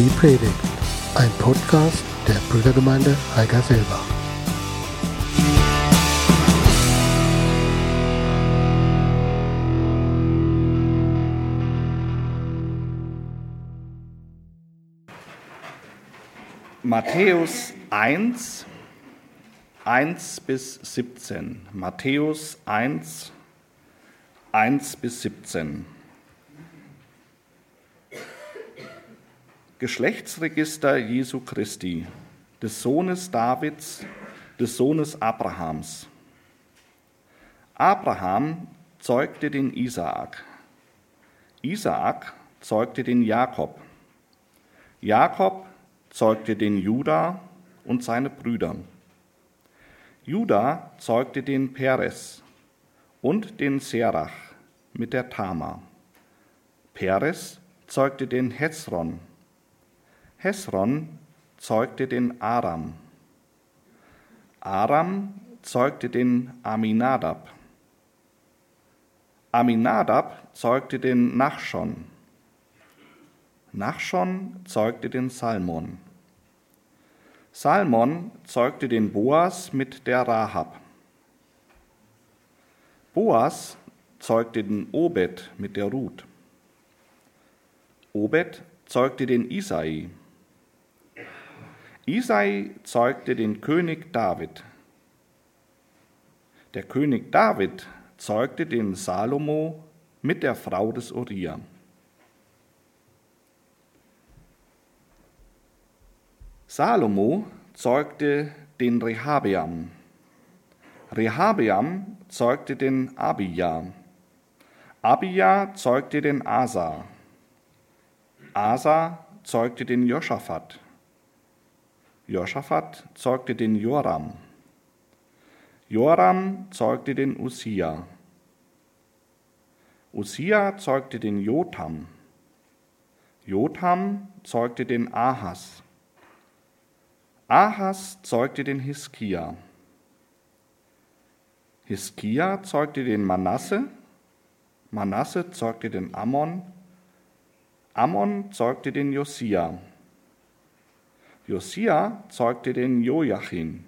Die Predigt, ein Podcast der Brüdergemeinde Heigerselbach. Matthäus 1, 1 bis 17. Matthäus 1, 1 bis 17. Geschlechtsregister Jesu Christi, des Sohnes Davids, des Sohnes Abrahams. Abraham zeugte den Isaak. Isaak zeugte den Jakob. Jakob zeugte den Juda und seine Brüder. Juda zeugte den Peres und den Serach mit der Tama. Peres zeugte den Hezron Hesron zeugte den Aram. Aram zeugte den Aminadab. Aminadab zeugte den Nachschon. Nachschon zeugte den Salmon. Salmon zeugte den Boas mit der Rahab. Boas zeugte den Obed mit der Ruth. Obed zeugte den Isai. Isai zeugte den König David. Der König David zeugte den Salomo mit der Frau des Uriah. Salomo zeugte den Rehabeam. Rehabeam zeugte den Abia. Abia zeugte den Asa. Asa zeugte den Josaphat. Josaphat zeugte den Joram. Joram zeugte den Usia. Usia zeugte den Jotam. Jotam zeugte den Ahas. Ahas zeugte den Hiskia. Hiskia zeugte den Manasse. Manasse zeugte den Ammon. Ammon zeugte den Josia. Josia zeugte den Joachim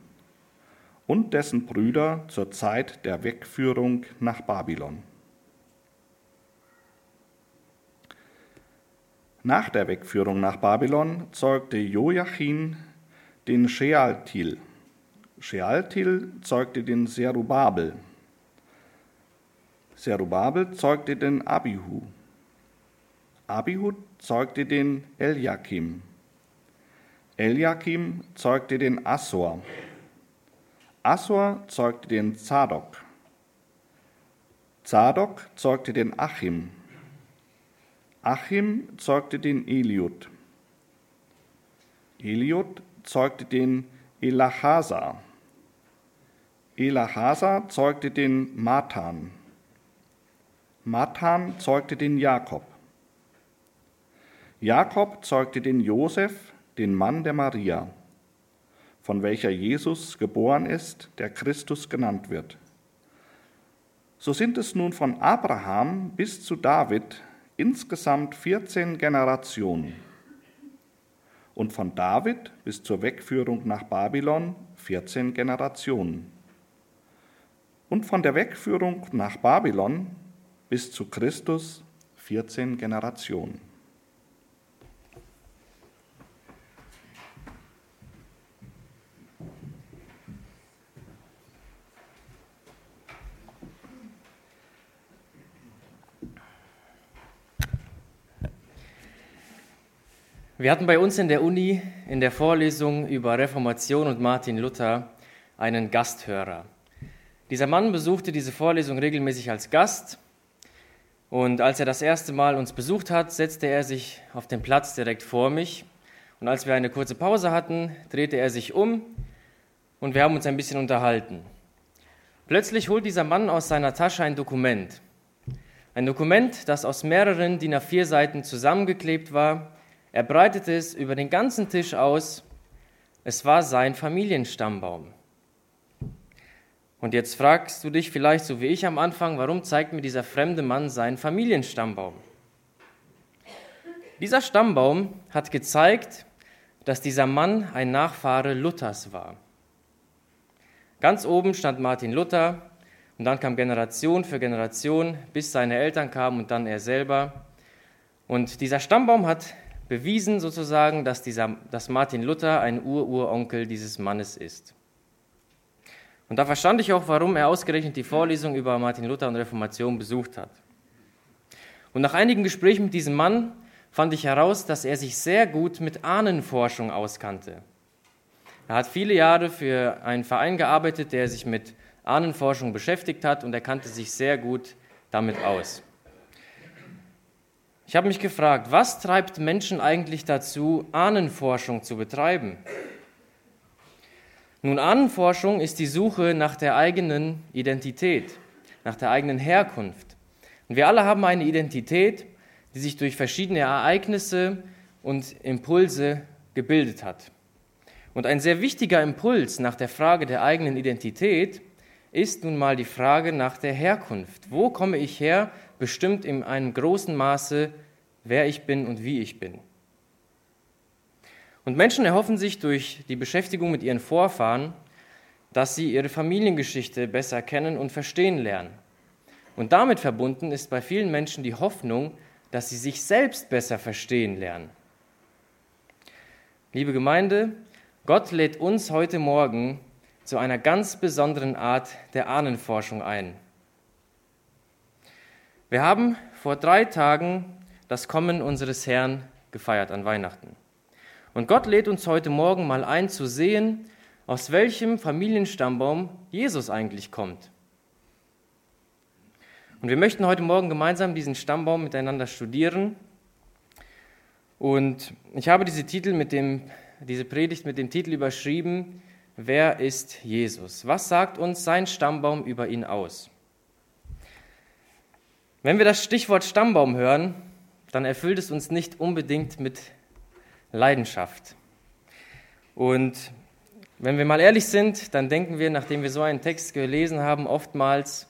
und dessen Brüder zur Zeit der Wegführung nach Babylon. Nach der Wegführung nach Babylon zeugte Joachim den Shealtil. Shealtil zeugte den Serubabel. Serubabel zeugte den Abihu. Abihu zeugte den Eliakim. Eliakim zeugte den Assor. Assor zeugte den Zadok. Zadok zeugte den Achim. Achim zeugte den Eliud. Eliud zeugte den Elachasa. Elachasa zeugte den Matan. Matan zeugte den Jakob. Jakob zeugte den Josef den Mann der Maria, von welcher Jesus geboren ist, der Christus genannt wird. So sind es nun von Abraham bis zu David insgesamt 14 Generationen und von David bis zur Wegführung nach Babylon 14 Generationen und von der Wegführung nach Babylon bis zu Christus 14 Generationen. Wir hatten bei uns in der Uni in der Vorlesung über Reformation und Martin Luther einen Gasthörer. Dieser Mann besuchte diese Vorlesung regelmäßig als Gast und als er das erste Mal uns besucht hat, setzte er sich auf den Platz direkt vor mich und als wir eine kurze Pause hatten, drehte er sich um und wir haben uns ein bisschen unterhalten. Plötzlich holt dieser Mann aus seiner Tasche ein Dokument. Ein Dokument, das aus mehreren DIN A4 Seiten zusammengeklebt war er breitete es über den ganzen Tisch aus. Es war sein Familienstammbaum. Und jetzt fragst du dich vielleicht so wie ich am Anfang, warum zeigt mir dieser fremde Mann seinen Familienstammbaum? Dieser Stammbaum hat gezeigt, dass dieser Mann ein Nachfahre Luthers war. Ganz oben stand Martin Luther und dann kam Generation für Generation, bis seine Eltern kamen und dann er selber. Und dieser Stammbaum hat bewiesen sozusagen, dass, dieser, dass Martin Luther ein Ururonkel dieses Mannes ist. Und da verstand ich auch, warum er ausgerechnet die Vorlesung über Martin Luther und Reformation besucht hat. Und nach einigen Gesprächen mit diesem Mann fand ich heraus, dass er sich sehr gut mit Ahnenforschung auskannte. Er hat viele Jahre für einen Verein gearbeitet, der sich mit Ahnenforschung beschäftigt hat und er kannte sich sehr gut damit aus. Ich habe mich gefragt, was treibt Menschen eigentlich dazu, Ahnenforschung zu betreiben? Nun, Ahnenforschung ist die Suche nach der eigenen Identität, nach der eigenen Herkunft. Und wir alle haben eine Identität, die sich durch verschiedene Ereignisse und Impulse gebildet hat. Und ein sehr wichtiger Impuls nach der Frage der eigenen Identität ist nun mal die Frage nach der Herkunft. Wo komme ich her? Bestimmt in einem großen Maße, wer ich bin und wie ich bin. Und Menschen erhoffen sich durch die Beschäftigung mit ihren Vorfahren, dass sie ihre Familiengeschichte besser kennen und verstehen lernen. Und damit verbunden ist bei vielen Menschen die Hoffnung, dass sie sich selbst besser verstehen lernen. Liebe Gemeinde, Gott lädt uns heute Morgen zu einer ganz besonderen Art der Ahnenforschung ein. Wir haben vor drei Tagen das Kommen unseres Herrn gefeiert an Weihnachten. Und Gott lädt uns heute Morgen mal ein zu sehen, aus welchem Familienstammbaum Jesus eigentlich kommt. Und wir möchten heute Morgen gemeinsam diesen Stammbaum miteinander studieren. Und ich habe diese, Titel mit dem, diese Predigt mit dem Titel überschrieben, wer ist Jesus? Was sagt uns sein Stammbaum über ihn aus? Wenn wir das Stichwort Stammbaum hören, dann erfüllt es uns nicht unbedingt mit Leidenschaft. Und wenn wir mal ehrlich sind, dann denken wir, nachdem wir so einen Text gelesen haben, oftmals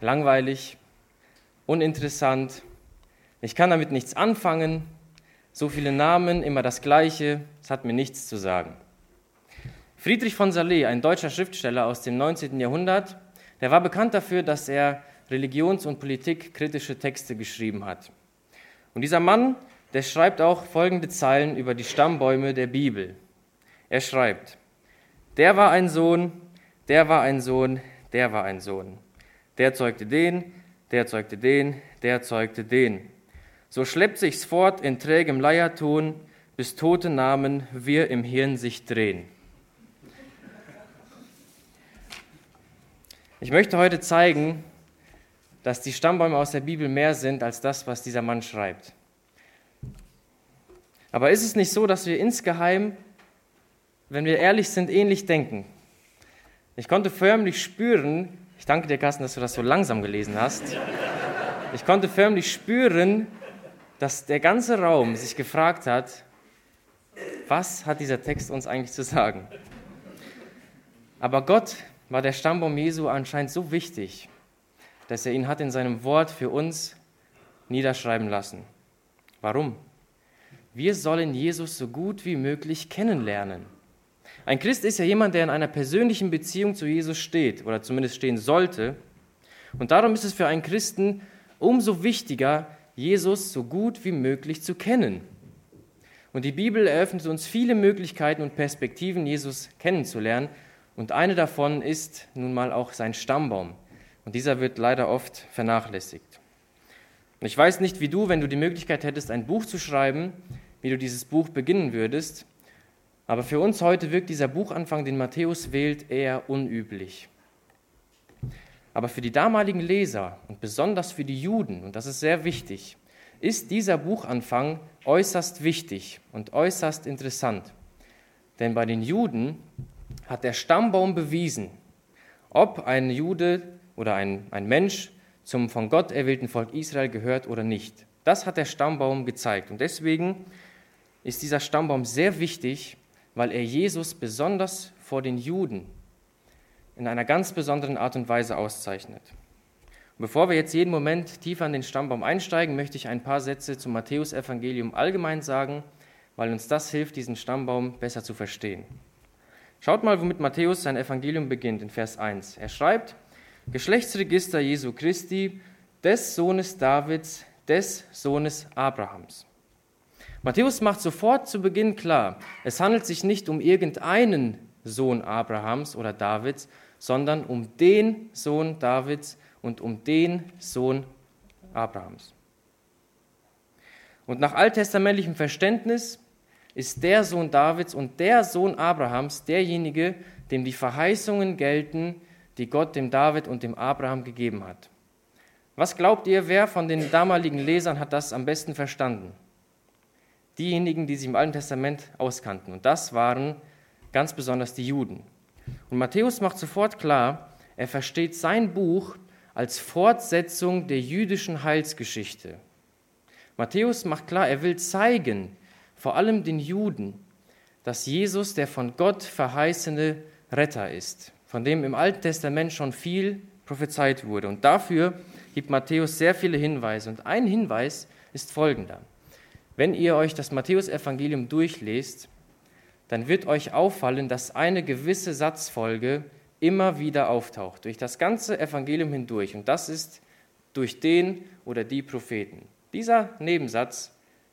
langweilig, uninteressant, ich kann damit nichts anfangen, so viele Namen, immer das Gleiche, es hat mir nichts zu sagen. Friedrich von Salé, ein deutscher Schriftsteller aus dem 19. Jahrhundert, der war bekannt dafür, dass er religions- und politikkritische Texte geschrieben hat. Und dieser Mann, der schreibt auch folgende Zeilen über die Stammbäume der Bibel. Er schreibt, der war ein Sohn, der war ein Sohn, der war ein Sohn. Der zeugte den, der zeugte den, der zeugte den. So schleppt sich's fort in trägem Leierton, bis tote Namen wir im Hirn sich drehen. Ich möchte heute zeigen, dass die Stammbäume aus der Bibel mehr sind als das, was dieser Mann schreibt. Aber ist es nicht so, dass wir insgeheim, wenn wir ehrlich sind, ähnlich denken? Ich konnte förmlich spüren, ich danke dir, Carsten, dass du das so langsam gelesen hast. Ich konnte förmlich spüren, dass der ganze Raum sich gefragt hat, was hat dieser Text uns eigentlich zu sagen? Aber Gott war der Stammbaum Jesu anscheinend so wichtig, dass er ihn hat in seinem Wort für uns niederschreiben lassen. Warum? Wir sollen Jesus so gut wie möglich kennenlernen. Ein Christ ist ja jemand, der in einer persönlichen Beziehung zu Jesus steht oder zumindest stehen sollte. Und darum ist es für einen Christen umso wichtiger, Jesus so gut wie möglich zu kennen. Und die Bibel eröffnet uns viele Möglichkeiten und Perspektiven, Jesus kennenzulernen, und eine davon ist nun mal auch sein Stammbaum. Und dieser wird leider oft vernachlässigt. Und ich weiß nicht, wie du, wenn du die Möglichkeit hättest, ein Buch zu schreiben, wie du dieses Buch beginnen würdest. Aber für uns heute wirkt dieser Buchanfang, den Matthäus wählt, eher unüblich. Aber für die damaligen Leser und besonders für die Juden, und das ist sehr wichtig, ist dieser Buchanfang äußerst wichtig und äußerst interessant. Denn bei den Juden hat der Stammbaum bewiesen, ob ein Jude oder ein, ein Mensch zum von Gott erwählten Volk Israel gehört oder nicht. Das hat der Stammbaum gezeigt. Und deswegen ist dieser Stammbaum sehr wichtig, weil er Jesus besonders vor den Juden in einer ganz besonderen Art und Weise auszeichnet. bevor wir jetzt jeden Moment tiefer an den Stammbaum einsteigen, möchte ich ein paar Sätze zum Matthäusevangelium allgemein sagen, weil uns das hilft, diesen Stammbaum besser zu verstehen. Schaut mal, womit Matthäus sein Evangelium beginnt in Vers 1. Er schreibt, Geschlechtsregister Jesu Christi, des Sohnes Davids, des Sohnes Abrahams. Matthäus macht sofort zu Beginn klar, es handelt sich nicht um irgendeinen Sohn Abrahams oder Davids, sondern um den Sohn Davids und um den Sohn Abrahams. Und nach alttestamentlichem Verständnis ist der Sohn Davids und der Sohn Abrahams derjenige, dem die Verheißungen gelten, die Gott dem David und dem Abraham gegeben hat. Was glaubt ihr, wer von den damaligen Lesern hat das am besten verstanden? Diejenigen, die sich im Alten Testament auskannten. Und das waren ganz besonders die Juden. Und Matthäus macht sofort klar, er versteht sein Buch als Fortsetzung der jüdischen Heilsgeschichte. Matthäus macht klar, er will zeigen, vor allem den Juden, dass Jesus der von Gott verheißene Retter ist, von dem im Alten Testament schon viel prophezeit wurde. Und dafür gibt Matthäus sehr viele Hinweise. Und ein Hinweis ist folgender. Wenn ihr euch das Matthäusevangelium durchlest, dann wird euch auffallen, dass eine gewisse Satzfolge immer wieder auftaucht, durch das ganze Evangelium hindurch. Und das ist durch den oder die Propheten. Dieser Nebensatz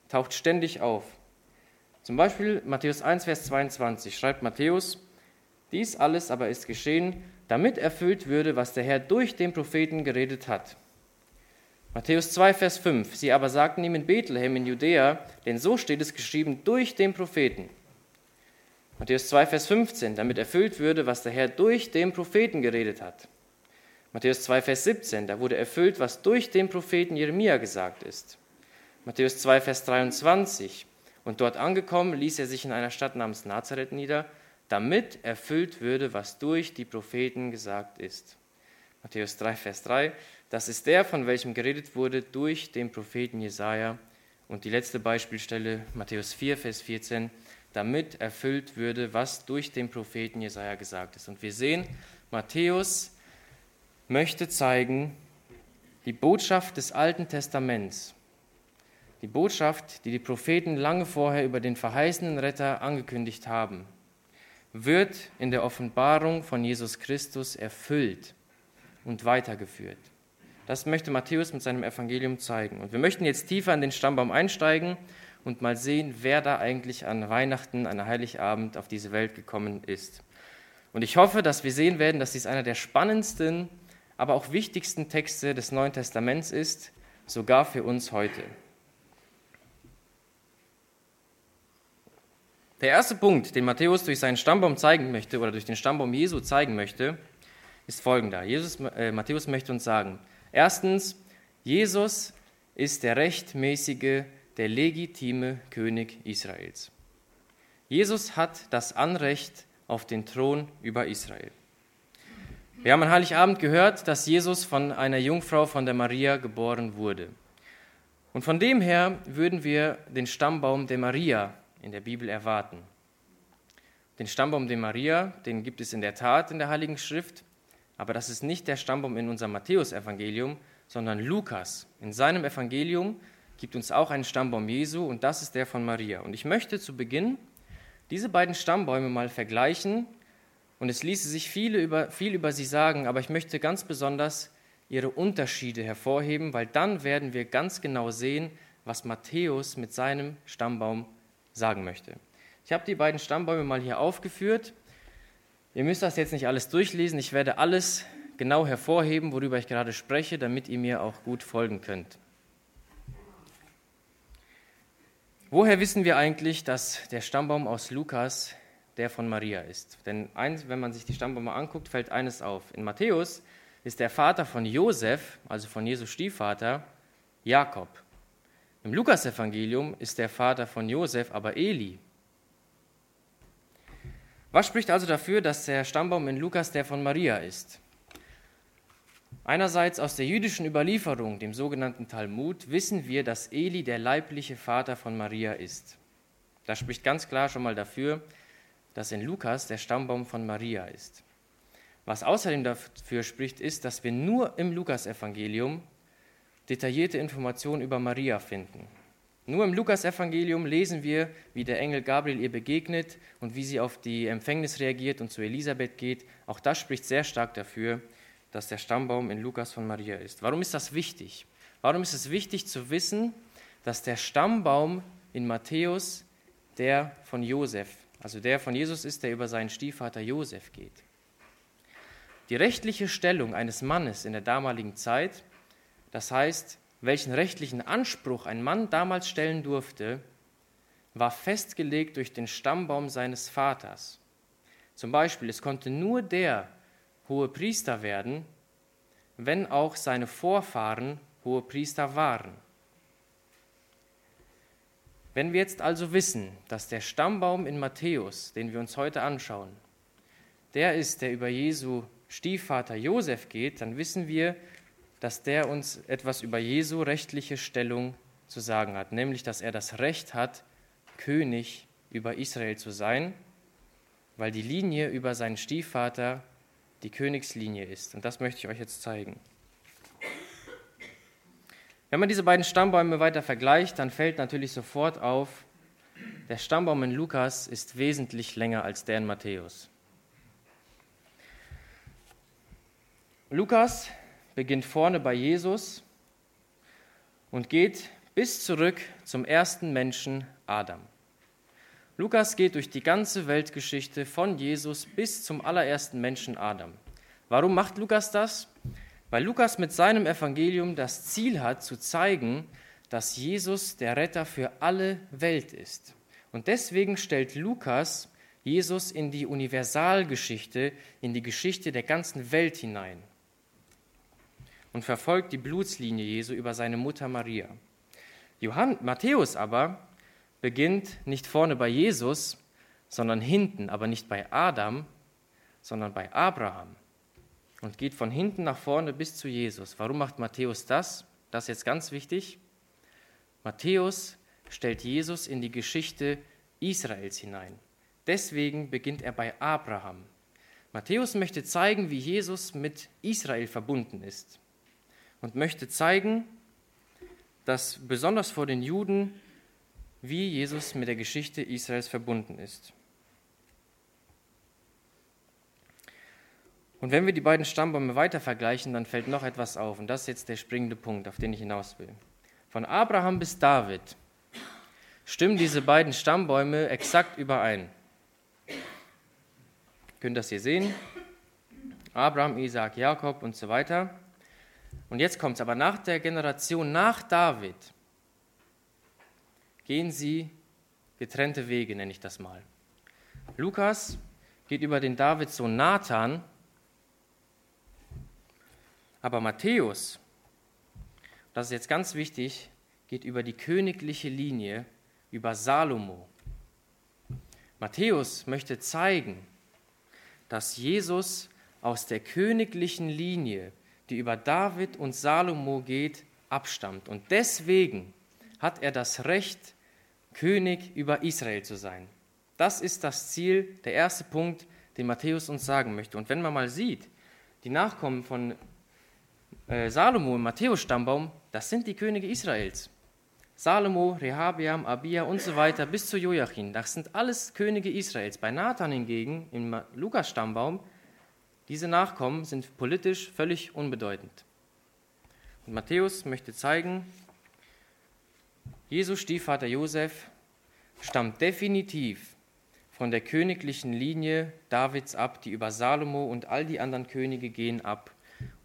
taucht ständig auf. Zum Beispiel Matthäus 1, Vers 22 schreibt Matthäus, dies alles aber ist geschehen, damit erfüllt würde, was der Herr durch den Propheten geredet hat. Matthäus 2, Vers 5. Sie aber sagten ihm in Bethlehem in Judäa, denn so steht es geschrieben durch den Propheten. Matthäus 2, Vers 15, damit erfüllt würde, was der Herr durch den Propheten geredet hat. Matthäus 2, Vers 17, da wurde erfüllt, was durch den Propheten Jeremia gesagt ist. Matthäus 2, Vers 23, und dort angekommen ließ er sich in einer Stadt namens Nazareth nieder, damit erfüllt würde, was durch die Propheten gesagt ist. Matthäus 3, Vers 3, das ist der, von welchem geredet wurde durch den Propheten Jesaja. Und die letzte Beispielstelle, Matthäus 4, Vers 14, damit erfüllt würde, was durch den Propheten Jesaja gesagt ist. Und wir sehen, Matthäus möchte zeigen, die Botschaft des Alten Testaments, die Botschaft, die die Propheten lange vorher über den verheißenen Retter angekündigt haben, wird in der Offenbarung von Jesus Christus erfüllt und weitergeführt. Das möchte Matthäus mit seinem Evangelium zeigen. Und wir möchten jetzt tiefer in den Stammbaum einsteigen und mal sehen, wer da eigentlich an Weihnachten, an Heiligabend auf diese Welt gekommen ist. Und ich hoffe, dass wir sehen werden, dass dies einer der spannendsten, aber auch wichtigsten Texte des Neuen Testaments ist, sogar für uns heute. Der erste Punkt, den Matthäus durch seinen Stammbaum zeigen möchte oder durch den Stammbaum Jesu zeigen möchte, ist folgender. Jesus, äh, Matthäus möchte uns sagen, Erstens, Jesus ist der rechtmäßige, der legitime König Israels. Jesus hat das Anrecht auf den Thron über Israel. Wir haben an Heiligabend gehört, dass Jesus von einer Jungfrau von der Maria geboren wurde. Und von dem her würden wir den Stammbaum der Maria in der Bibel erwarten. Den Stammbaum der Maria, den gibt es in der Tat in der Heiligen Schrift, aber das ist nicht der Stammbaum in unserem Matthäusevangelium, sondern Lukas. In seinem Evangelium gibt uns auch einen Stammbaum Jesu und das ist der von Maria. Und ich möchte zu Beginn diese beiden Stammbäume mal vergleichen und es ließe sich viele über, viel über sie sagen, aber ich möchte ganz besonders ihre Unterschiede hervorheben, weil dann werden wir ganz genau sehen, was Matthäus mit seinem Stammbaum sagen möchte. Ich habe die beiden Stammbäume mal hier aufgeführt Ihr müsst das jetzt nicht alles durchlesen. Ich werde alles genau hervorheben, worüber ich gerade spreche, damit ihr mir auch gut folgen könnt. Woher wissen wir eigentlich, dass der Stammbaum aus Lukas der von Maria ist? Denn eins, wenn man sich die Stammbäume anguckt, fällt eines auf. In Matthäus ist der Vater von Josef, also von Jesus Stiefvater, Jakob. Im Lukasevangelium ist der Vater von Josef aber Eli. Was spricht also dafür, dass der Stammbaum in Lukas der von Maria ist? Einerseits aus der jüdischen Überlieferung, dem sogenannten Talmud, wissen wir, dass Eli der leibliche Vater von Maria ist. Das spricht ganz klar schon mal dafür, dass in Lukas der Stammbaum von Maria ist. Was außerdem dafür spricht, ist, dass wir nur im Lukasevangelium detaillierte Informationen über Maria finden. Nur im Lukasevangelium lesen wir, wie der Engel Gabriel ihr begegnet und wie sie auf die Empfängnis reagiert und zu Elisabeth geht. Auch das spricht sehr stark dafür, dass der Stammbaum in Lukas von Maria ist. Warum ist das wichtig? Warum ist es wichtig zu wissen, dass der Stammbaum in Matthäus der von Josef, also der von Jesus ist, der über seinen Stiefvater Josef geht? Die rechtliche Stellung eines Mannes in der damaligen Zeit, das heißt, welchen rechtlichen Anspruch ein Mann damals stellen durfte, war festgelegt durch den Stammbaum seines Vaters. Zum Beispiel, es konnte nur der hohe Priester werden, wenn auch seine Vorfahren hohe Priester waren. Wenn wir jetzt also wissen, dass der Stammbaum in Matthäus, den wir uns heute anschauen, der ist, der über Jesu Stiefvater Josef geht, dann wissen wir, dass der uns etwas über Jesu rechtliche Stellung zu sagen hat, nämlich dass er das Recht hat, König über Israel zu sein, weil die Linie über seinen Stiefvater die Königslinie ist. Und das möchte ich euch jetzt zeigen. Wenn man diese beiden Stammbäume weiter vergleicht, dann fällt natürlich sofort auf, der Stammbaum in Lukas ist wesentlich länger als der in Matthäus. Lukas beginnt vorne bei Jesus und geht bis zurück zum ersten Menschen Adam. Lukas geht durch die ganze Weltgeschichte von Jesus bis zum allerersten Menschen Adam. Warum macht Lukas das? Weil Lukas mit seinem Evangelium das Ziel hat, zu zeigen, dass Jesus der Retter für alle Welt ist. Und deswegen stellt Lukas Jesus in die Universalgeschichte, in die Geschichte der ganzen Welt hinein und verfolgt die Blutslinie Jesu über seine Mutter Maria. Johann, Matthäus aber beginnt nicht vorne bei Jesus, sondern hinten, aber nicht bei Adam, sondern bei Abraham und geht von hinten nach vorne bis zu Jesus. Warum macht Matthäus das? Das ist jetzt ganz wichtig. Matthäus stellt Jesus in die Geschichte Israels hinein. Deswegen beginnt er bei Abraham. Matthäus möchte zeigen, wie Jesus mit Israel verbunden ist und möchte zeigen, dass besonders vor den Juden, wie Jesus mit der Geschichte Israels verbunden ist. Und wenn wir die beiden Stammbäume weiter vergleichen, dann fällt noch etwas auf. Und das ist jetzt der springende Punkt, auf den ich hinaus will. Von Abraham bis David stimmen diese beiden Stammbäume exakt überein. Ihr könnt das hier sehen. Abraham, Isaac, Jakob und so weiter. Und jetzt kommt es aber nach der Generation nach David, gehen sie getrennte Wege, nenne ich das mal. Lukas geht über den Davidssohn Nathan, aber Matthäus, das ist jetzt ganz wichtig, geht über die königliche Linie, über Salomo. Matthäus möchte zeigen, dass Jesus aus der königlichen Linie die über David und Salomo geht, abstammt. Und deswegen hat er das Recht, König über Israel zu sein. Das ist das Ziel, der erste Punkt, den Matthäus uns sagen möchte. Und wenn man mal sieht, die Nachkommen von äh, Salomo im Matthäus-Stammbaum, das sind die Könige Israels. Salomo, Rehabeam, Abia und so weiter bis zu Joachim, das sind alles Könige Israels. Bei Nathan hingegen im Lukas-Stammbaum diese Nachkommen sind politisch völlig unbedeutend. Und Matthäus möchte zeigen, Jesus Stiefvater Josef stammt definitiv von der königlichen Linie Davids ab, die über Salomo und all die anderen Könige gehen ab.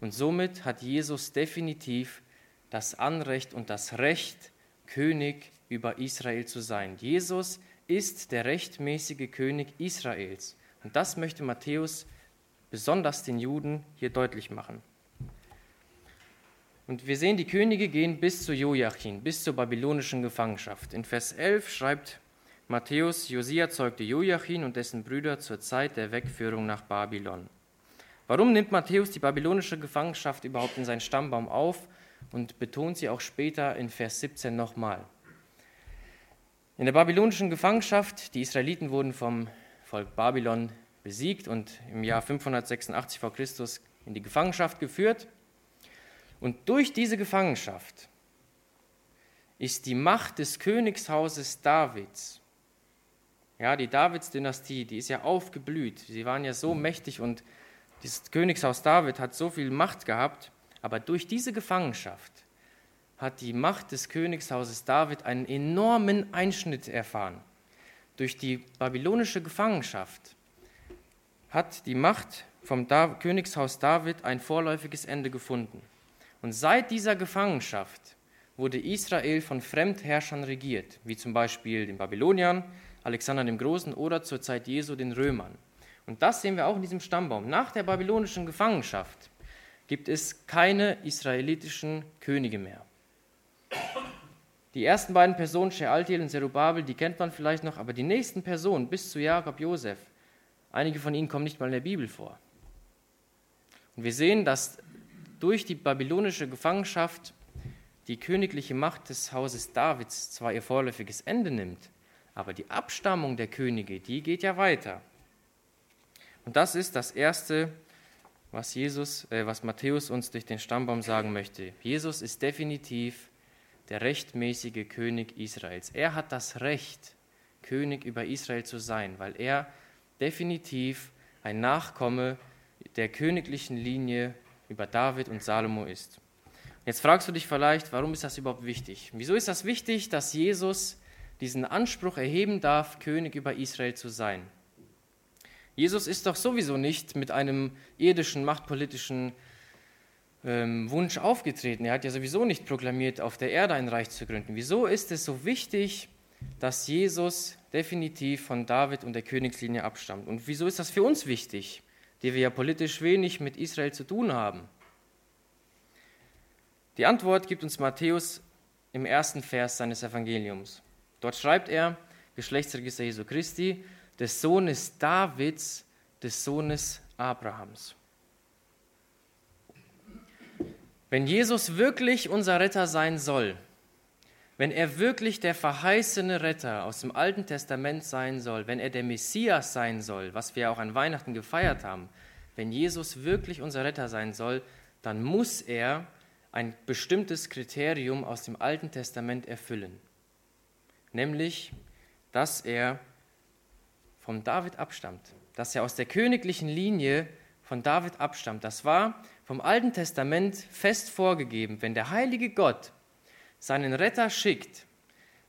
Und somit hat Jesus definitiv das Anrecht und das Recht, König über Israel zu sein. Jesus ist der rechtmäßige König Israels. Und das möchte Matthäus besonders den Juden hier deutlich machen. Und wir sehen, die Könige gehen bis zu Joachim, bis zur babylonischen Gefangenschaft. In Vers 11 schreibt Matthäus, Josia zeugte Joachim und dessen Brüder zur Zeit der Wegführung nach Babylon. Warum nimmt Matthäus die babylonische Gefangenschaft überhaupt in seinen Stammbaum auf und betont sie auch später in Vers 17 nochmal? In der babylonischen Gefangenschaft, die Israeliten wurden vom Volk Babylon besiegt und im Jahr 586 v. Chr. in die Gefangenschaft geführt. Und durch diese Gefangenschaft ist die Macht des Königshauses Davids, ja, die Davids-Dynastie, die ist ja aufgeblüht. Sie waren ja so mächtig und dieses Königshaus David hat so viel Macht gehabt, aber durch diese Gefangenschaft hat die Macht des Königshauses David einen enormen Einschnitt erfahren. Durch die babylonische Gefangenschaft hat die Macht vom da Königshaus David ein vorläufiges Ende gefunden. Und seit dieser Gefangenschaft wurde Israel von Fremdherrschern regiert, wie zum Beispiel den Babyloniern, Alexander dem Großen oder zur Zeit Jesu den Römern. Und das sehen wir auch in diesem Stammbaum. Nach der babylonischen Gefangenschaft gibt es keine israelitischen Könige mehr. Die ersten beiden Personen, Shealtiel und Zerubabel, die kennt man vielleicht noch, aber die nächsten Personen bis zu Jakob, Josef, einige von ihnen kommen nicht mal in der Bibel vor. Und wir sehen, dass durch die babylonische Gefangenschaft die königliche Macht des Hauses Davids zwar ihr vorläufiges Ende nimmt, aber die Abstammung der Könige, die geht ja weiter. Und das ist das Erste, was, Jesus, äh, was Matthäus uns durch den Stammbaum sagen möchte. Jesus ist definitiv der rechtmäßige König Israels. Er hat das Recht, König über Israel zu sein, weil er definitiv ein Nachkomme der königlichen Linie über David und Salomo ist. Jetzt fragst du dich vielleicht, warum ist das überhaupt wichtig? Wieso ist das wichtig, dass Jesus diesen Anspruch erheben darf, König über Israel zu sein? Jesus ist doch sowieso nicht mit einem irdischen, machtpolitischen ähm, Wunsch aufgetreten. Er hat ja sowieso nicht proklamiert, auf der Erde ein Reich zu gründen. Wieso ist es so wichtig, dass Jesus definitiv von David und der Königslinie abstammt? Und wieso ist das für uns wichtig, die wir ja politisch wenig mit Israel zu tun haben? Die Antwort gibt uns Matthäus im ersten Vers seines Evangeliums. Dort schreibt er, Geschlechtsregister Jesu Christi, des Sohnes Davids, des Sohnes Abrahams. Wenn Jesus wirklich unser Retter sein soll, wenn er wirklich der verheißene Retter aus dem Alten Testament sein soll, wenn er der Messias sein soll, was wir auch an Weihnachten gefeiert haben, wenn Jesus wirklich unser Retter sein soll, dann muss er ein bestimmtes Kriterium aus dem Alten Testament erfüllen, nämlich, dass er von David abstammt, dass er aus der königlichen Linie von David abstammt. Das war vom Alten Testament fest vorgegeben, wenn der heilige Gott seinen Retter schickt,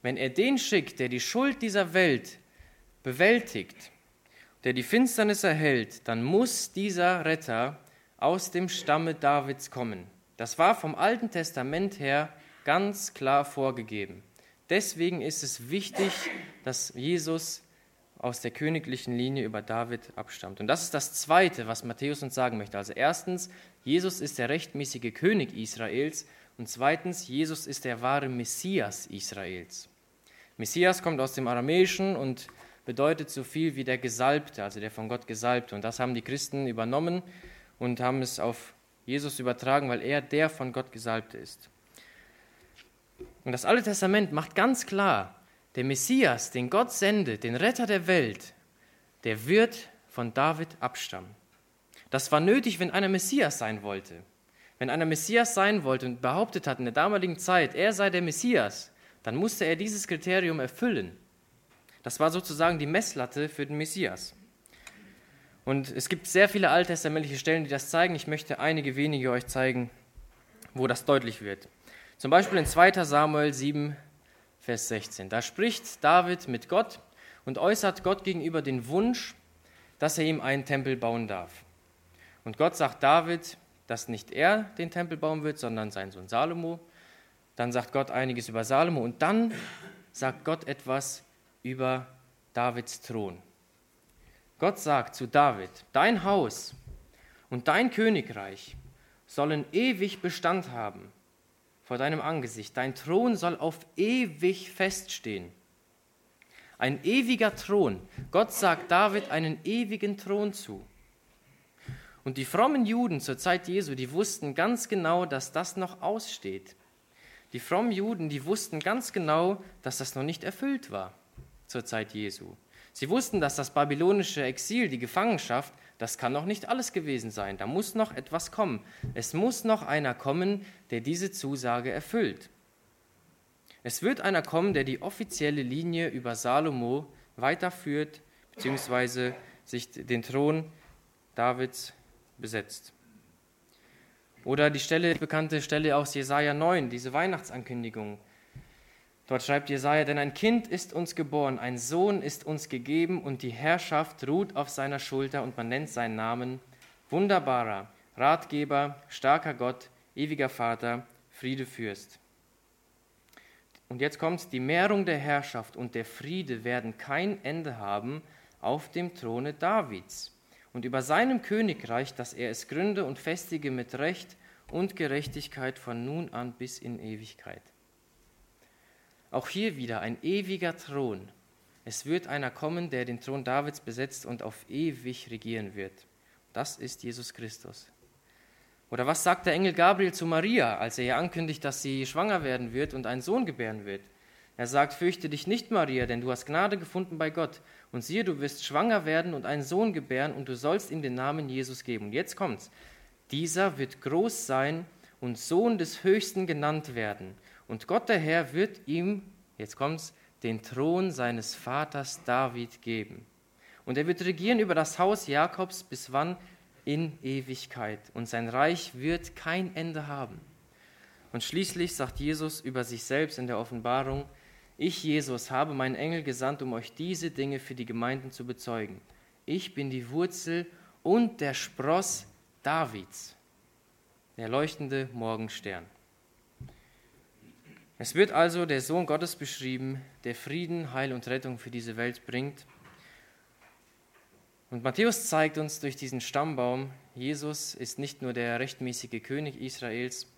wenn er den schickt, der die Schuld dieser Welt bewältigt, der die Finsternis erhält, dann muss dieser Retter aus dem Stamme Davids kommen. Das war vom Alten Testament her ganz klar vorgegeben. Deswegen ist es wichtig, dass Jesus aus der königlichen Linie über David abstammt. Und das ist das Zweite, was Matthäus uns sagen möchte. Also erstens, Jesus ist der rechtmäßige König Israels und zweitens, Jesus ist der wahre Messias Israels. Messias kommt aus dem Aramäischen und bedeutet so viel wie der Gesalbte, also der von Gott Gesalbte. Und das haben die Christen übernommen und haben es auf Jesus übertragen, weil er der von Gott Gesalbte ist. Und das Alte Testament macht ganz klar, der Messias, den Gott sendet, den Retter der Welt, der wird von David abstammen. Das war nötig, wenn einer Messias sein wollte. Wenn einer Messias sein wollte und behauptet hat in der damaligen Zeit, er sei der Messias, dann musste er dieses Kriterium erfüllen. Das war sozusagen die Messlatte für den Messias. Und es gibt sehr viele alttestamentliche Stellen, die das zeigen. Ich möchte einige wenige euch zeigen, wo das deutlich wird. Zum Beispiel in 2 Samuel 7, Vers 16. Da spricht David mit Gott und äußert Gott gegenüber den Wunsch, dass er ihm einen Tempel bauen darf. Und Gott sagt David, dass nicht er den Tempel bauen wird, sondern sein Sohn Salomo. Dann sagt Gott einiges über Salomo und dann sagt Gott etwas über Davids Thron. Gott sagt zu David, dein Haus und dein Königreich sollen ewig Bestand haben vor deinem Angesicht. Dein Thron soll auf ewig feststehen. Ein ewiger Thron. Gott sagt David einen ewigen Thron zu. Und die frommen Juden zur Zeit Jesu, die wussten ganz genau, dass das noch aussteht. Die frommen Juden, die wussten ganz genau, dass das noch nicht erfüllt war zur Zeit Jesu. Sie wussten, dass das babylonische Exil, die Gefangenschaft, das kann noch nicht alles gewesen sein. Da muss noch etwas kommen. Es muss noch einer kommen, der diese Zusage erfüllt. Es wird einer kommen, der die offizielle Linie über Salomo weiterführt, beziehungsweise sich den Thron Davids besetzt. Oder die Stelle, bekannte Stelle aus Jesaja 9, diese Weihnachtsankündigung. Dort schreibt Jesaja: Denn ein Kind ist uns geboren, ein Sohn ist uns gegeben und die Herrschaft ruht auf seiner Schulter und man nennt seinen Namen Wunderbarer, Ratgeber, starker Gott, ewiger Vater, Friedefürst. Und jetzt kommt, die Mehrung der Herrschaft und der Friede werden kein Ende haben auf dem Throne Davids und über seinem Königreich, dass er es gründe und festige mit Recht und Gerechtigkeit von nun an bis in Ewigkeit. Auch hier wieder ein ewiger Thron. Es wird einer kommen, der den Thron Davids besetzt und auf ewig regieren wird. Das ist Jesus Christus. Oder was sagt der Engel Gabriel zu Maria, als er ihr ankündigt, dass sie schwanger werden wird und einen Sohn gebären wird? Er sagt, fürchte dich nicht, Maria, denn du hast Gnade gefunden bei Gott. Und siehe, du wirst schwanger werden und einen Sohn gebären und du sollst ihm den Namen Jesus geben. Und jetzt kommt's. Dieser wird groß sein und Sohn des Höchsten genannt werden. Und Gott der Herr wird ihm, jetzt kommt's, den Thron seines Vaters David geben. Und er wird regieren über das Haus Jakobs bis wann? In Ewigkeit. Und sein Reich wird kein Ende haben. Und schließlich sagt Jesus über sich selbst in der Offenbarung, ich, Jesus, habe meinen Engel gesandt, um euch diese Dinge für die Gemeinden zu bezeugen. Ich bin die Wurzel und der Spross Davids, der leuchtende Morgenstern. Es wird also der Sohn Gottes beschrieben, der Frieden, Heil und Rettung für diese Welt bringt. Und Matthäus zeigt uns durch diesen Stammbaum, Jesus ist nicht nur der rechtmäßige König Israels,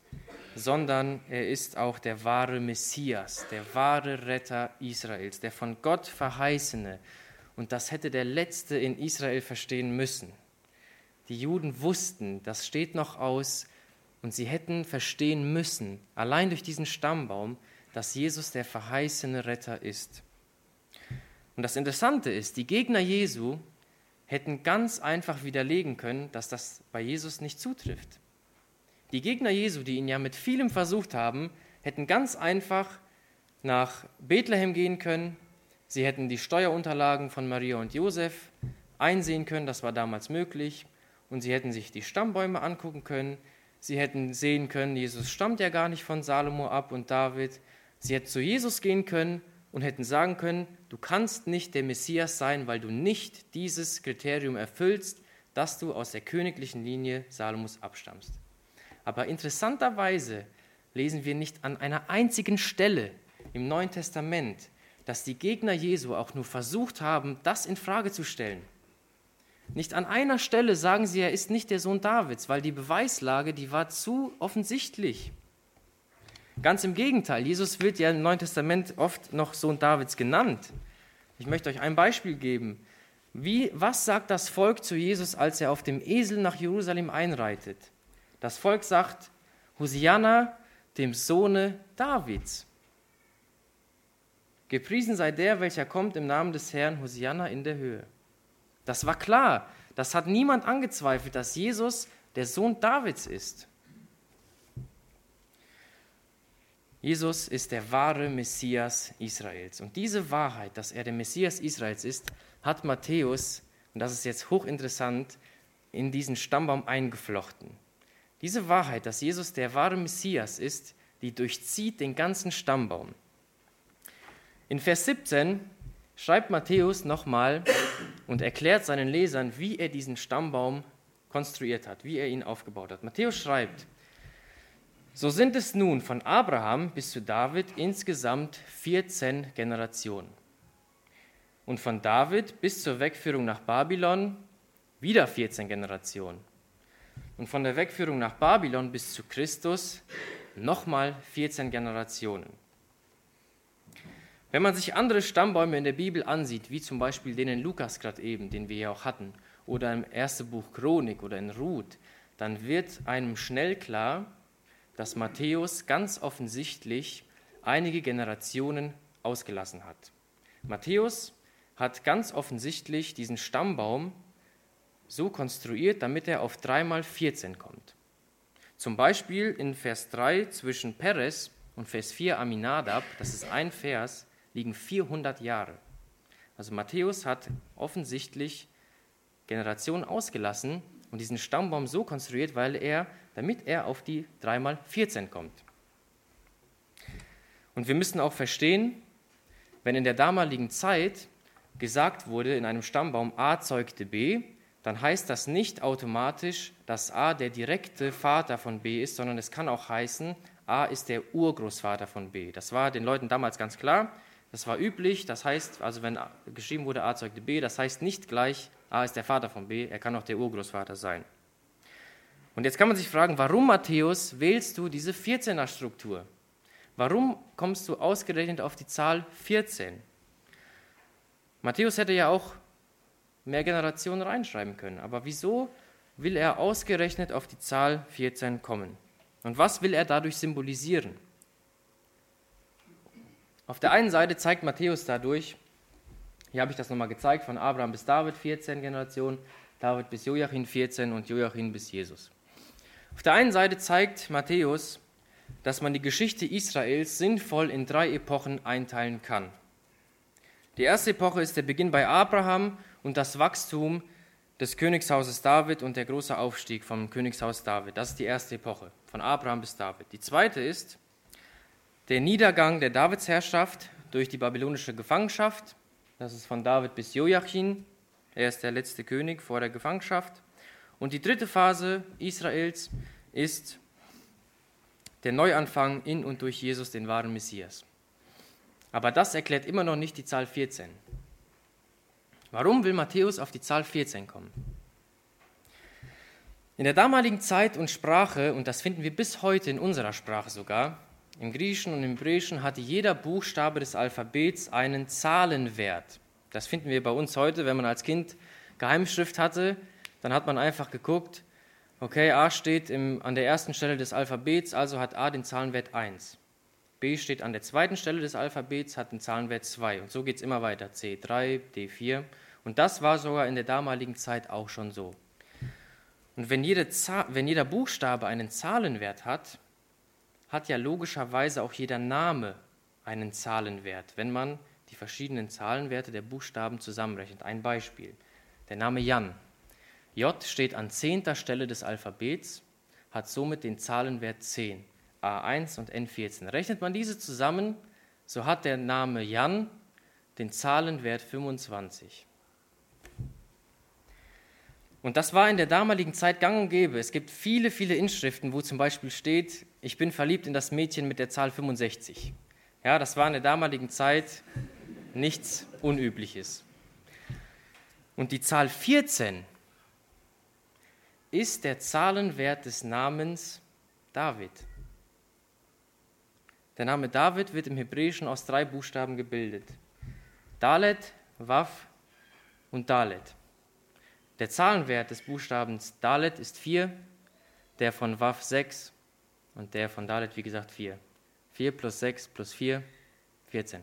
sondern er ist auch der wahre Messias, der wahre Retter Israels, der von Gott verheißene. Und das hätte der Letzte in Israel verstehen müssen. Die Juden wussten, das steht noch aus, und sie hätten verstehen müssen, allein durch diesen Stammbaum, dass Jesus der verheißene Retter ist. Und das Interessante ist, die Gegner Jesu hätten ganz einfach widerlegen können, dass das bei Jesus nicht zutrifft. Die Gegner Jesu, die ihn ja mit vielem versucht haben, hätten ganz einfach nach Bethlehem gehen können. Sie hätten die Steuerunterlagen von Maria und Josef einsehen können, das war damals möglich. Und sie hätten sich die Stammbäume angucken können. Sie hätten sehen können, Jesus stammt ja gar nicht von Salomo ab und David. Sie hätten zu Jesus gehen können und hätten sagen können, du kannst nicht der Messias sein, weil du nicht dieses Kriterium erfüllst, dass du aus der königlichen Linie Salomos abstammst. Aber interessanterweise lesen wir nicht an einer einzigen Stelle im Neuen Testament, dass die Gegner Jesu auch nur versucht haben, das in Frage zu stellen. Nicht an einer Stelle sagen sie, er ist nicht der Sohn Davids, weil die Beweislage, die war zu offensichtlich. Ganz im Gegenteil, Jesus wird ja im Neuen Testament oft noch Sohn Davids genannt. Ich möchte euch ein Beispiel geben. Wie, was sagt das Volk zu Jesus, als er auf dem Esel nach Jerusalem einreitet? Das Volk sagt, Hosianna, dem Sohne Davids. Gepriesen sei der, welcher kommt im Namen des Herrn, Hosianna in der Höhe. Das war klar, das hat niemand angezweifelt, dass Jesus der Sohn Davids ist. Jesus ist der wahre Messias Israels. Und diese Wahrheit, dass er der Messias Israels ist, hat Matthäus, und das ist jetzt hochinteressant, in diesen Stammbaum eingeflochten. Diese Wahrheit, dass Jesus der wahre Messias ist, die durchzieht den ganzen Stammbaum. In Vers 17 schreibt Matthäus nochmal und erklärt seinen Lesern, wie er diesen Stammbaum konstruiert hat, wie er ihn aufgebaut hat. Matthäus schreibt, so sind es nun von Abraham bis zu David insgesamt 14 Generationen. Und von David bis zur Wegführung nach Babylon wieder 14 Generationen und von der Wegführung nach Babylon bis zu Christus nochmal 14 Generationen. Wenn man sich andere Stammbäume in der Bibel ansieht, wie zum Beispiel den in Lukas gerade eben, den wir ja auch hatten, oder im ersten Buch Chronik oder in Ruth, dann wird einem schnell klar, dass Matthäus ganz offensichtlich einige Generationen ausgelassen hat. Matthäus hat ganz offensichtlich diesen Stammbaum so konstruiert, damit er auf 3 mal 14 kommt. Zum Beispiel in Vers 3 zwischen Peres und Vers 4 Aminadab, das ist ein Vers, liegen 400 Jahre. Also Matthäus hat offensichtlich Generationen ausgelassen und diesen Stammbaum so konstruiert, weil er, damit er auf die 3 mal 14 kommt. Und wir müssen auch verstehen, wenn in der damaligen Zeit gesagt wurde in einem Stammbaum A zeugte B, dann heißt das nicht automatisch, dass A der direkte Vater von B ist, sondern es kann auch heißen, A ist der Urgroßvater von B. Das war den Leuten damals ganz klar. Das war üblich. Das heißt, also wenn geschrieben wurde, A zeugte B, das heißt nicht gleich, A ist der Vater von B, er kann auch der Urgroßvater sein. Und jetzt kann man sich fragen, warum, Matthäus, wählst du diese 14er-Struktur? Warum kommst du ausgerechnet auf die Zahl 14? Matthäus hätte ja auch mehr Generationen reinschreiben können, aber wieso will er ausgerechnet auf die Zahl 14 kommen? Und was will er dadurch symbolisieren? Auf der einen Seite zeigt Matthäus dadurch, hier habe ich das nochmal gezeigt, von Abraham bis David 14 Generationen, David bis Joachim 14 und Joachim bis Jesus. Auf der einen Seite zeigt Matthäus, dass man die Geschichte Israels sinnvoll in drei Epochen einteilen kann. Die erste Epoche ist der Beginn bei Abraham und das Wachstum des Königshauses David und der große Aufstieg vom Königshaus David. Das ist die erste Epoche, von Abraham bis David. Die zweite ist der Niedergang der Davidsherrschaft durch die babylonische Gefangenschaft. Das ist von David bis Joachim. Er ist der letzte König vor der Gefangenschaft. Und die dritte Phase Israels ist der Neuanfang in und durch Jesus, den wahren Messias. Aber das erklärt immer noch nicht die Zahl 14. Warum will Matthäus auf die Zahl 14 kommen? In der damaligen Zeit und Sprache, und das finden wir bis heute in unserer Sprache sogar, im Griechischen und im Hebräischen hatte jeder Buchstabe des Alphabets einen Zahlenwert. Das finden wir bei uns heute, wenn man als Kind Geheimschrift hatte, dann hat man einfach geguckt, okay, A steht im, an der ersten Stelle des Alphabets, also hat A den Zahlenwert 1. B steht an der zweiten Stelle des Alphabets, hat den Zahlenwert 2. Und so geht es immer weiter. C3, D4. Und das war sogar in der damaligen Zeit auch schon so. Und wenn, jede wenn jeder Buchstabe einen Zahlenwert hat, hat ja logischerweise auch jeder Name einen Zahlenwert, wenn man die verschiedenen Zahlenwerte der Buchstaben zusammenrechnet. Ein Beispiel. Der Name Jan. J steht an zehnter Stelle des Alphabets, hat somit den Zahlenwert 10. A1 und N14. Rechnet man diese zusammen, so hat der Name Jan den Zahlenwert 25. Und das war in der damaligen Zeit gang und gäbe. Es gibt viele, viele Inschriften, wo zum Beispiel steht, ich bin verliebt in das Mädchen mit der Zahl 65. Ja, das war in der damaligen Zeit nichts Unübliches. Und die Zahl 14 ist der Zahlenwert des Namens David. Der Name David wird im Hebräischen aus drei Buchstaben gebildet. Dalet, Waf und Dalet. Der Zahlenwert des Buchstabens Dalet ist 4, der von Waf 6 und der von Dalet, wie gesagt, 4. 4 plus 6 plus 4, 14.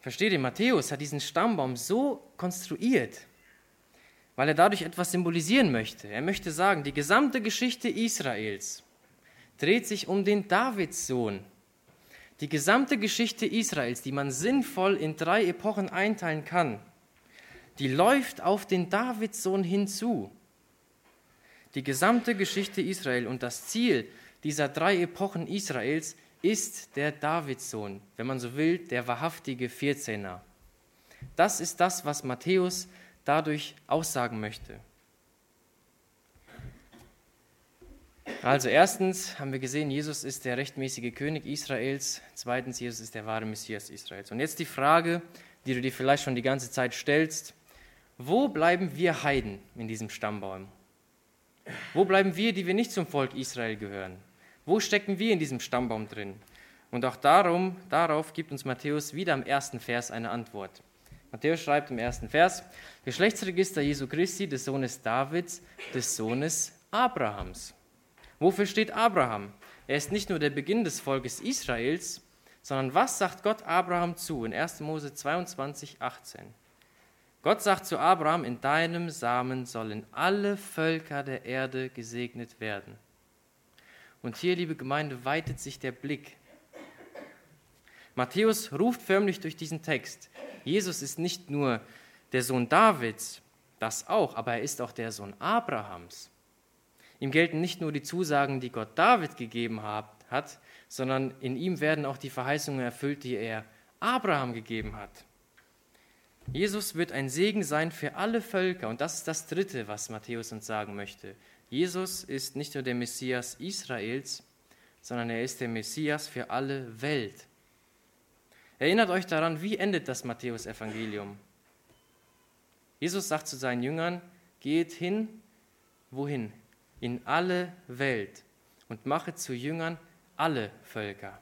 Versteht ihr, Matthäus hat diesen Stammbaum so konstruiert, weil er dadurch etwas symbolisieren möchte. Er möchte sagen, die gesamte Geschichte Israels dreht sich um den Davidssohn. Die gesamte Geschichte Israels, die man sinnvoll in drei Epochen einteilen kann, die läuft auf den Davidssohn hinzu. Die gesamte Geschichte Israel und das Ziel dieser drei Epochen Israels ist der Davidssohn, wenn man so will, der wahrhaftige Vierzehner. Das ist das, was Matthäus dadurch aussagen möchte. Also erstens haben wir gesehen, Jesus ist der rechtmäßige König Israels. Zweitens, Jesus ist der wahre Messias Israels. Und jetzt die Frage, die du dir vielleicht schon die ganze Zeit stellst. Wo bleiben wir Heiden in diesem Stammbaum? Wo bleiben wir, die wir nicht zum Volk Israel gehören? Wo stecken wir in diesem Stammbaum drin? Und auch darum, darauf gibt uns Matthäus wieder im ersten Vers eine Antwort. Matthäus schreibt im ersten Vers, Geschlechtsregister Jesu Christi, des Sohnes Davids, des Sohnes Abrahams. Wofür steht Abraham? Er ist nicht nur der Beginn des Volkes Israels, sondern was sagt Gott Abraham zu in 1. Mose 22, 18? Gott sagt zu Abraham, in deinem Samen sollen alle Völker der Erde gesegnet werden. Und hier, liebe Gemeinde, weitet sich der Blick. Matthäus ruft förmlich durch diesen Text, Jesus ist nicht nur der Sohn Davids, das auch, aber er ist auch der Sohn Abrahams. Ihm gelten nicht nur die Zusagen, die Gott David gegeben hat, sondern in ihm werden auch die Verheißungen erfüllt, die er Abraham gegeben hat. Jesus wird ein Segen sein für alle Völker und das ist das Dritte, was Matthäus uns sagen möchte. Jesus ist nicht nur der Messias Israels, sondern er ist der Messias für alle Welt. Erinnert euch daran, wie endet das Matthäus-Evangelium? Jesus sagt zu seinen Jüngern, geht hin, wohin? In alle Welt und mache zu Jüngern alle Völker.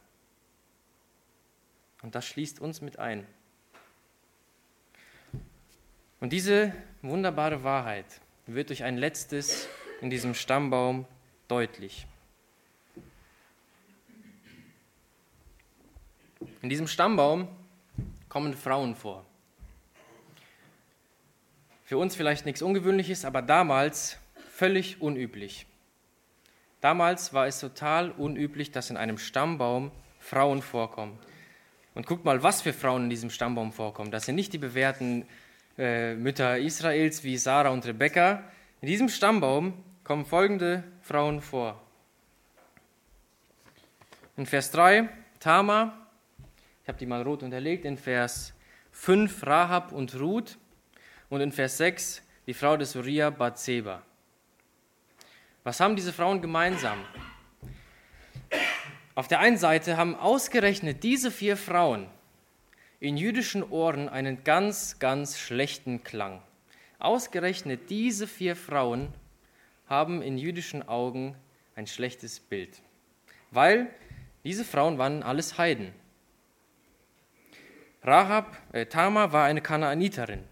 Und das schließt uns mit ein. Und diese wunderbare Wahrheit wird durch ein letztes in diesem Stammbaum deutlich. In diesem Stammbaum kommen Frauen vor. Für uns vielleicht nichts Ungewöhnliches, aber damals völlig unüblich. Damals war es total unüblich, dass in einem Stammbaum Frauen vorkommen. Und guckt mal, was für Frauen in diesem Stammbaum vorkommen. Das sind nicht die bewährten äh, Mütter Israels wie Sarah und Rebekka. In diesem Stammbaum kommen folgende Frauen vor. In Vers 3 Tama, ich habe die mal rot unterlegt, in Vers 5 Rahab und Ruth und in Vers 6 die Frau des Uriah Bathseba. Was haben diese Frauen gemeinsam? Auf der einen Seite haben ausgerechnet diese vier Frauen in jüdischen Ohren einen ganz, ganz schlechten Klang. Ausgerechnet diese vier Frauen haben in jüdischen Augen ein schlechtes Bild, weil diese Frauen waren alles Heiden. Rahab, äh, Tama war eine Kanaaniterin.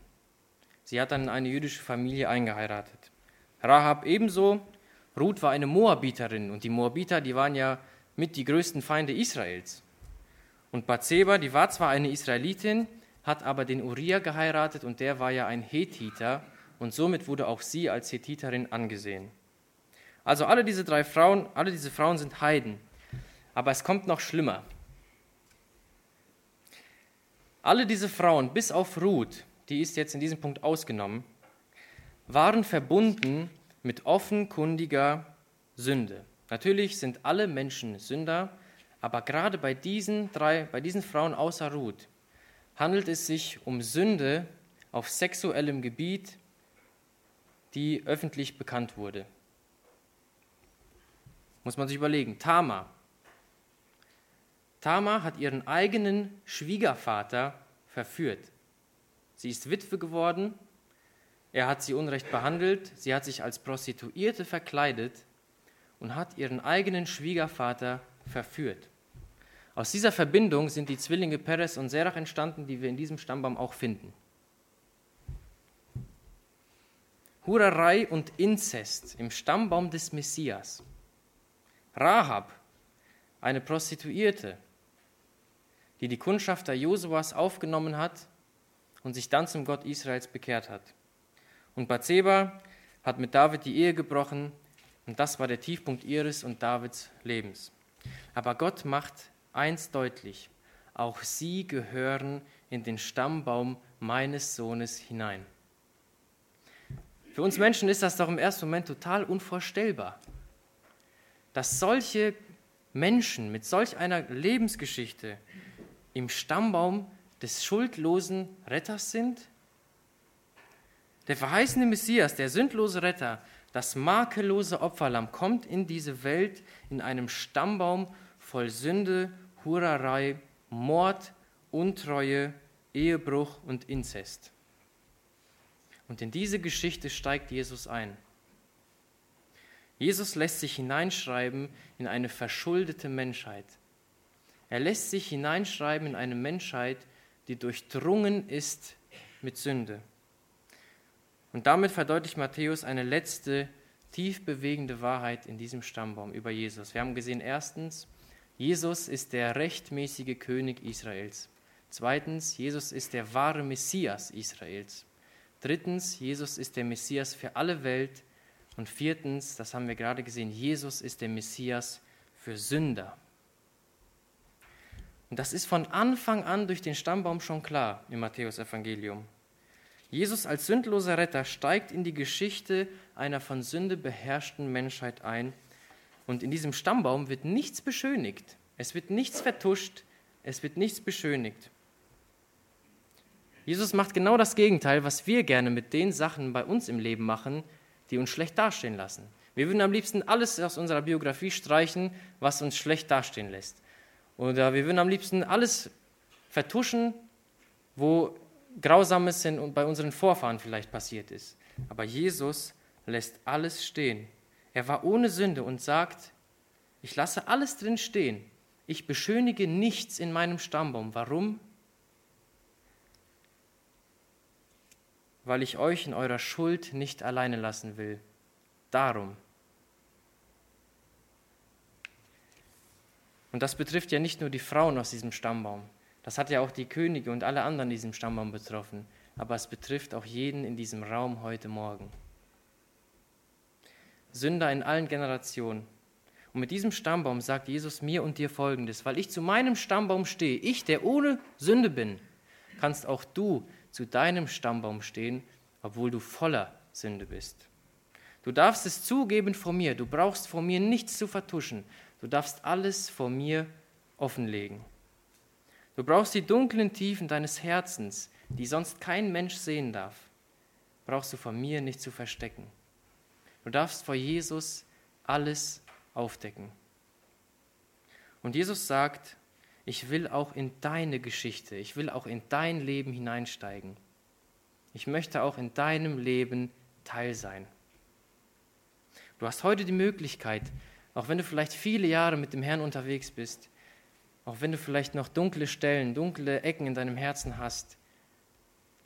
Sie hat dann eine jüdische Familie eingeheiratet. Rahab ebenso. Ruth war eine Moabiterin und die Moabiter, die waren ja mit die größten Feinde Israels. Und Bathseba, die war zwar eine Israelitin, hat aber den Uriah geheiratet und der war ja ein Hethiter und somit wurde auch sie als Hethiterin angesehen. Also alle diese drei Frauen, alle diese Frauen sind Heiden. Aber es kommt noch schlimmer. Alle diese Frauen, bis auf Ruth, die ist jetzt in diesem Punkt ausgenommen, waren verbunden mit offenkundiger Sünde. Natürlich sind alle Menschen Sünder, aber gerade bei diesen drei, bei diesen Frauen außer Ruth handelt es sich um Sünde auf sexuellem Gebiet, die öffentlich bekannt wurde. Muss man sich überlegen. Tama. Tama hat ihren eigenen Schwiegervater verführt. Sie ist Witwe geworden. Er hat sie unrecht behandelt. Sie hat sich als Prostituierte verkleidet und hat ihren eigenen Schwiegervater verführt. Aus dieser Verbindung sind die Zwillinge Peres und Serach entstanden, die wir in diesem Stammbaum auch finden. Hurerei und Inzest im Stammbaum des Messias. Rahab, eine Prostituierte, die die Kundschafter Josuas aufgenommen hat und sich dann zum Gott Israels bekehrt hat. Und Bathseba hat mit David die Ehe gebrochen und das war der Tiefpunkt ihres und Davids Lebens. Aber Gott macht eins deutlich, auch sie gehören in den Stammbaum meines Sohnes hinein. Für uns Menschen ist das doch im ersten Moment total unvorstellbar, dass solche Menschen mit solch einer Lebensgeschichte im Stammbaum des schuldlosen Retters sind? Der verheißene Messias, der sündlose Retter, das makellose Opferlamm kommt in diese Welt in einem Stammbaum voll Sünde, Hurerei, Mord, Untreue, Ehebruch und Inzest. Und in diese Geschichte steigt Jesus ein. Jesus lässt sich hineinschreiben in eine verschuldete Menschheit. Er lässt sich hineinschreiben in eine Menschheit, die durchdrungen ist mit Sünde. Und damit verdeutlicht Matthäus eine letzte, tief bewegende Wahrheit in diesem Stammbaum über Jesus. Wir haben gesehen, erstens, Jesus ist der rechtmäßige König Israels. Zweitens, Jesus ist der wahre Messias Israels. Drittens, Jesus ist der Messias für alle Welt. Und viertens, das haben wir gerade gesehen, Jesus ist der Messias für Sünder. Und das ist von Anfang an durch den Stammbaum schon klar im Matthäusevangelium. Jesus als sündloser Retter steigt in die Geschichte einer von Sünde beherrschten Menschheit ein. Und in diesem Stammbaum wird nichts beschönigt. Es wird nichts vertuscht. Es wird nichts beschönigt. Jesus macht genau das Gegenteil, was wir gerne mit den Sachen bei uns im Leben machen, die uns schlecht dastehen lassen. Wir würden am liebsten alles aus unserer Biografie streichen, was uns schlecht dastehen lässt. Oder wir würden am liebsten alles vertuschen, wo Grausames in, bei unseren Vorfahren vielleicht passiert ist. Aber Jesus lässt alles stehen. Er war ohne Sünde und sagt, ich lasse alles drin stehen. Ich beschönige nichts in meinem Stammbaum. Warum? Weil ich euch in eurer Schuld nicht alleine lassen will. Darum. Und das betrifft ja nicht nur die Frauen aus diesem Stammbaum. Das hat ja auch die Könige und alle anderen in diesem Stammbaum betroffen. Aber es betrifft auch jeden in diesem Raum heute Morgen. Sünder in allen Generationen. Und mit diesem Stammbaum sagt Jesus mir und dir Folgendes, weil ich zu meinem Stammbaum stehe, ich, der ohne Sünde bin, kannst auch du zu deinem Stammbaum stehen, obwohl du voller Sünde bist. Du darfst es zugeben vor mir, du brauchst vor mir nichts zu vertuschen, du darfst alles vor mir offenlegen. Du brauchst die dunklen Tiefen deines Herzens, die sonst kein Mensch sehen darf, brauchst du vor mir nicht zu verstecken. Du darfst vor Jesus alles aufdecken. Und Jesus sagt, ich will auch in deine Geschichte, ich will auch in dein Leben hineinsteigen. Ich möchte auch in deinem Leben Teil sein. Du hast heute die Möglichkeit, auch wenn du vielleicht viele Jahre mit dem Herrn unterwegs bist, auch wenn du vielleicht noch dunkle Stellen, dunkle Ecken in deinem Herzen hast,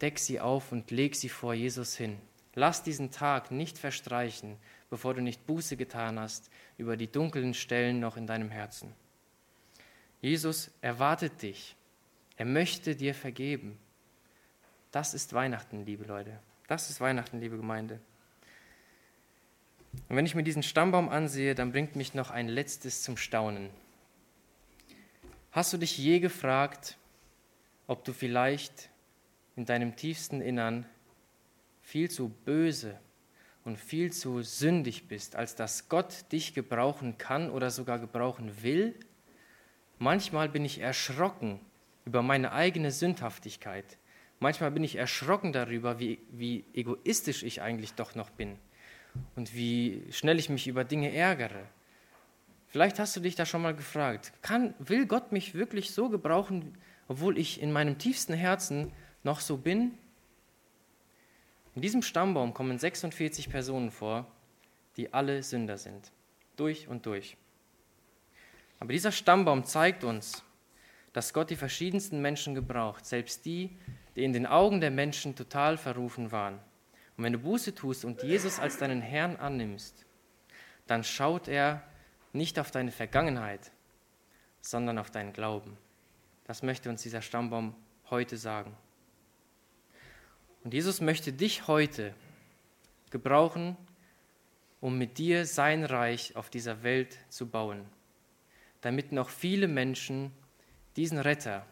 deck sie auf und leg sie vor Jesus hin. Lass diesen Tag nicht verstreichen, bevor du nicht Buße getan hast über die dunklen Stellen noch in deinem Herzen. Jesus erwartet dich. Er möchte dir vergeben. Das ist Weihnachten, liebe Leute. Das ist Weihnachten, liebe Gemeinde. Und wenn ich mir diesen Stammbaum ansehe, dann bringt mich noch ein letztes zum Staunen. Hast du dich je gefragt, ob du vielleicht in deinem tiefsten Innern viel zu böse und viel zu sündig bist, als dass Gott dich gebrauchen kann oder sogar gebrauchen will? Manchmal bin ich erschrocken über meine eigene Sündhaftigkeit. Manchmal bin ich erschrocken darüber, wie, wie egoistisch ich eigentlich doch noch bin und wie schnell ich mich über Dinge ärgere. Vielleicht hast du dich da schon mal gefragt, kann, will Gott mich wirklich so gebrauchen, obwohl ich in meinem tiefsten Herzen noch so bin? In diesem Stammbaum kommen 46 Personen vor, die alle Sünder sind, durch und durch. Aber dieser Stammbaum zeigt uns, dass Gott die verschiedensten Menschen gebraucht, selbst die, die in den Augen der Menschen total verrufen waren. Und wenn du Buße tust und Jesus als deinen Herrn annimmst, dann schaut er nicht auf deine Vergangenheit, sondern auf deinen Glauben. Das möchte uns dieser Stammbaum heute sagen. Und Jesus möchte dich heute gebrauchen, um mit dir sein Reich auf dieser Welt zu bauen, damit noch viele Menschen diesen Retter,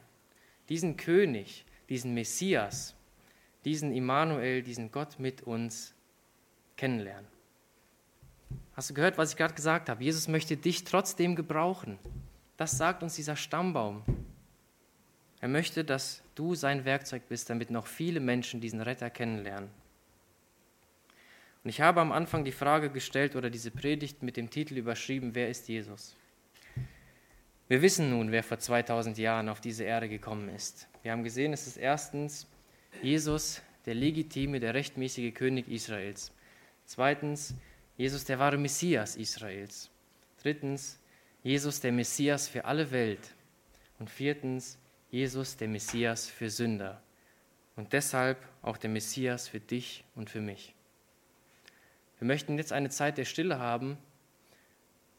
diesen König, diesen Messias, diesen Immanuel, diesen Gott mit uns kennenlernen. Hast du gehört, was ich gerade gesagt habe? Jesus möchte dich trotzdem gebrauchen. Das sagt uns dieser Stammbaum. Er möchte, dass du sein Werkzeug bist, damit noch viele Menschen diesen Retter kennenlernen. Und ich habe am Anfang die Frage gestellt oder diese Predigt mit dem Titel überschrieben, wer ist Jesus? Wir wissen nun, wer vor 2000 Jahren auf diese Erde gekommen ist. Wir haben gesehen, es ist erstens Jesus, der legitime, der rechtmäßige König Israels. Zweitens, Jesus, der wahre Messias Israels. Drittens, Jesus, der Messias für alle Welt. Und viertens, Jesus, der Messias für Sünder und deshalb auch der Messias für dich und für mich. Wir möchten jetzt eine Zeit der Stille haben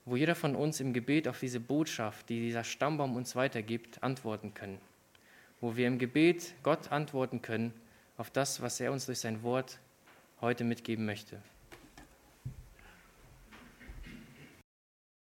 wo jeder von uns im Gebet auf diese Botschaft, die dieser Stammbaum uns weitergibt, antworten können. Wo wir im Gebet Gott antworten können auf das, was er uns durch sein Wort heute mitgeben möchte.